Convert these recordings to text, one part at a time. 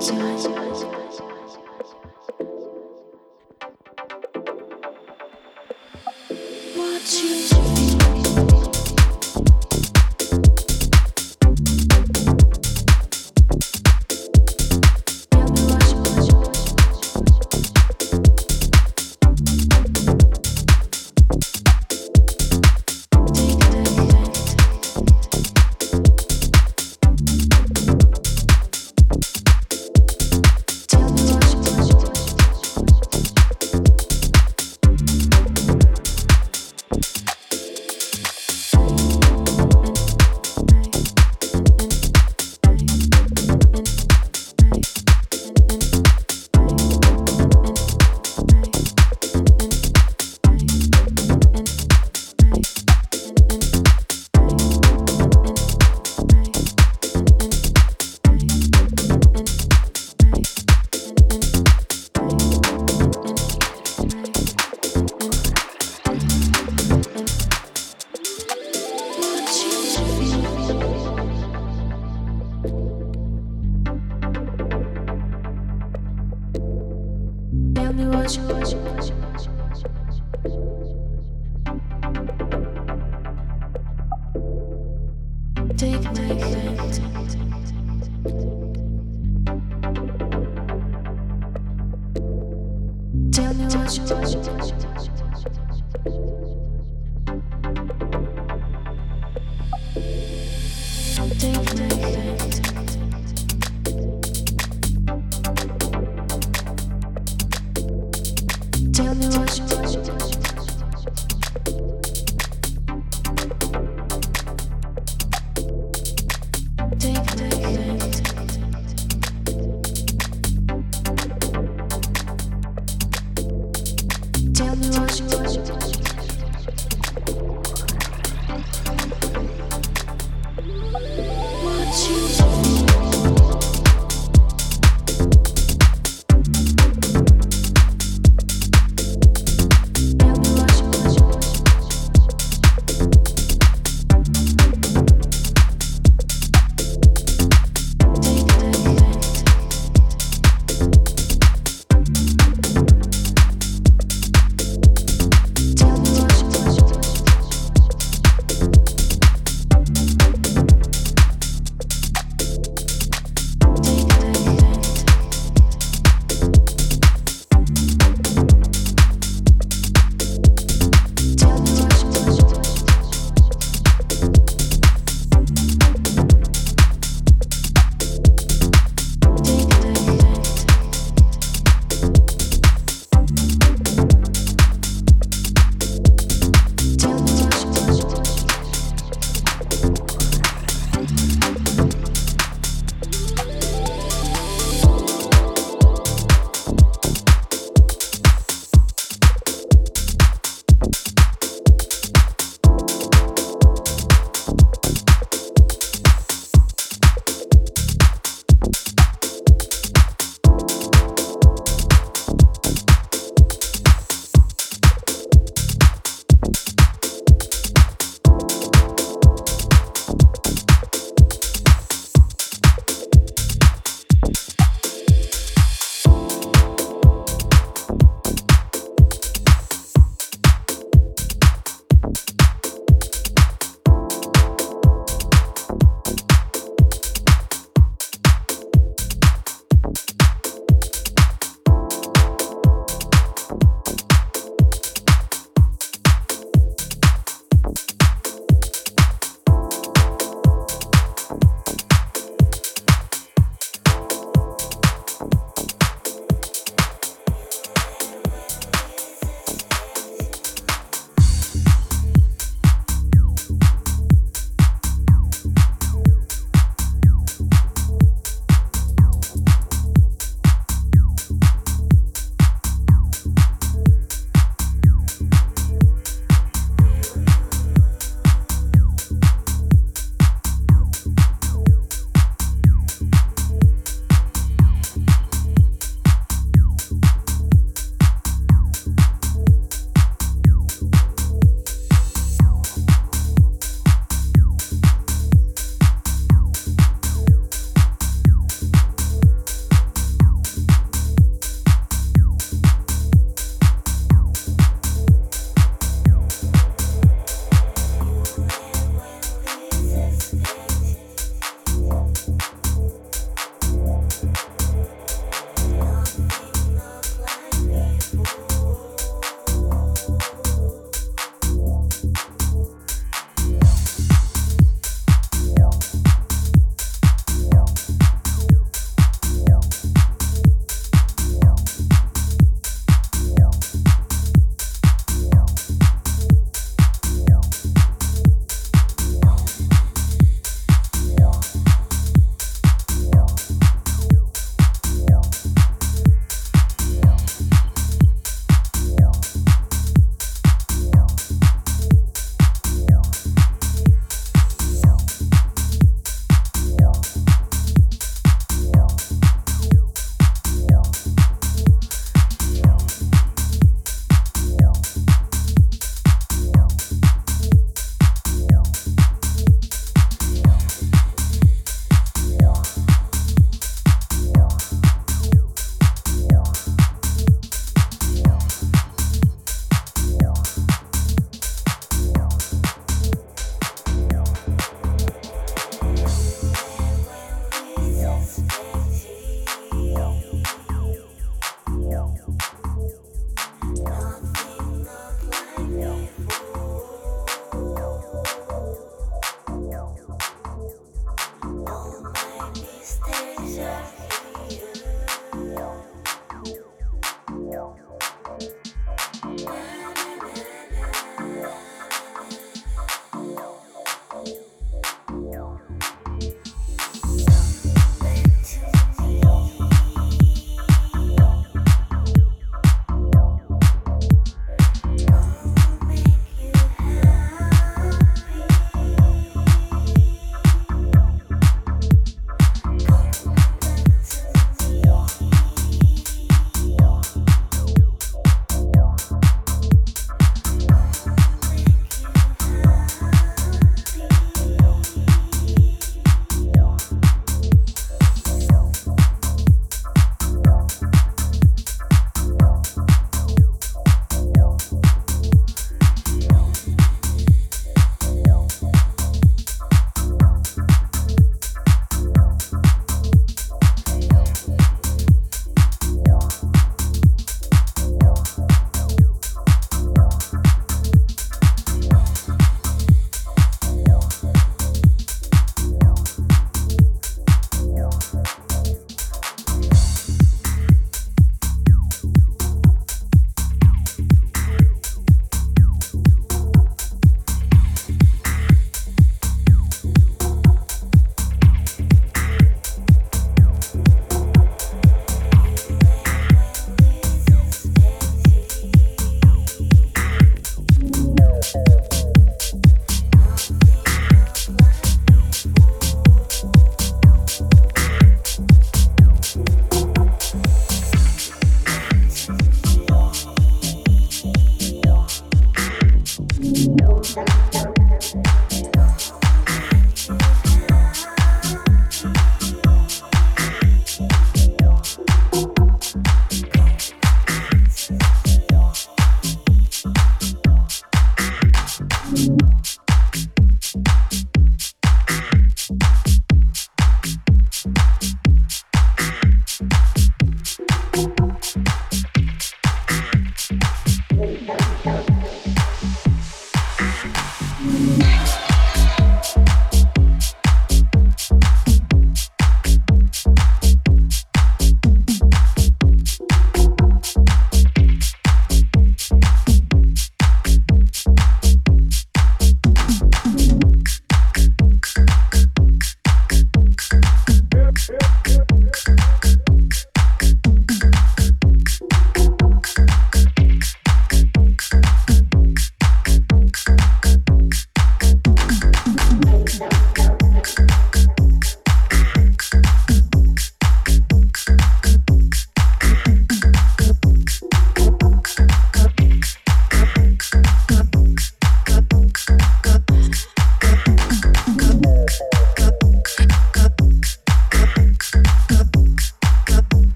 What you do.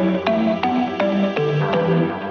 Thank you.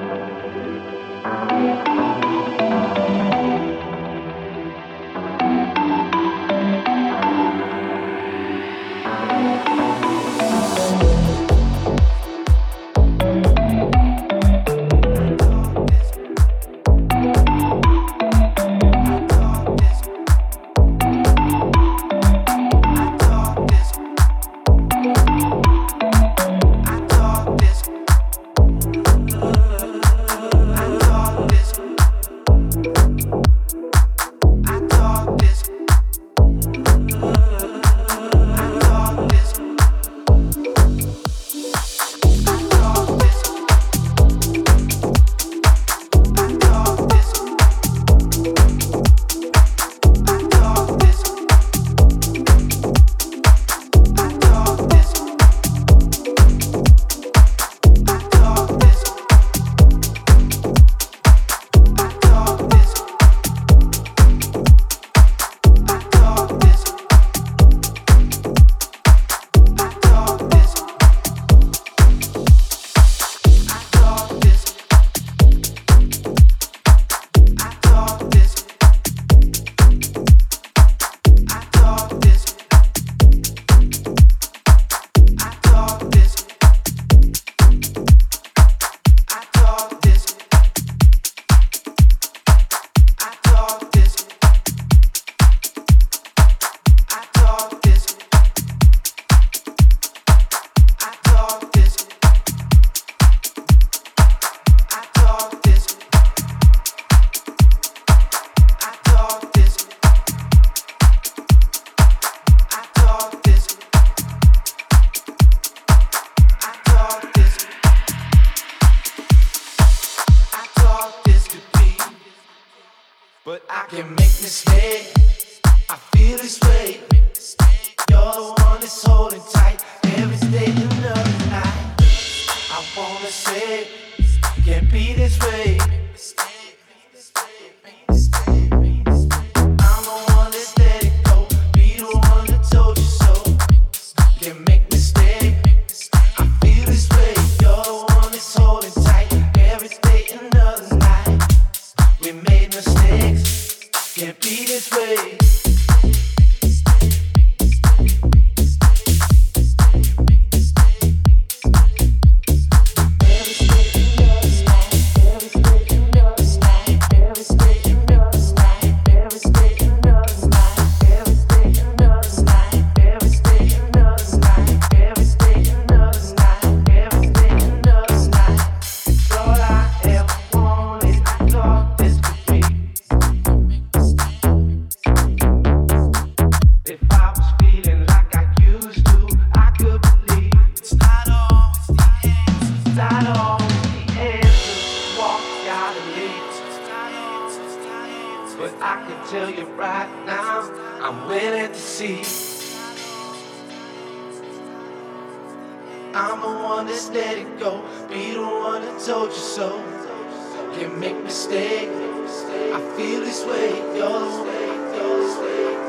I'm the one that's let it go. Be the one that told you so. Can make mistakes. I feel this way. You're the way.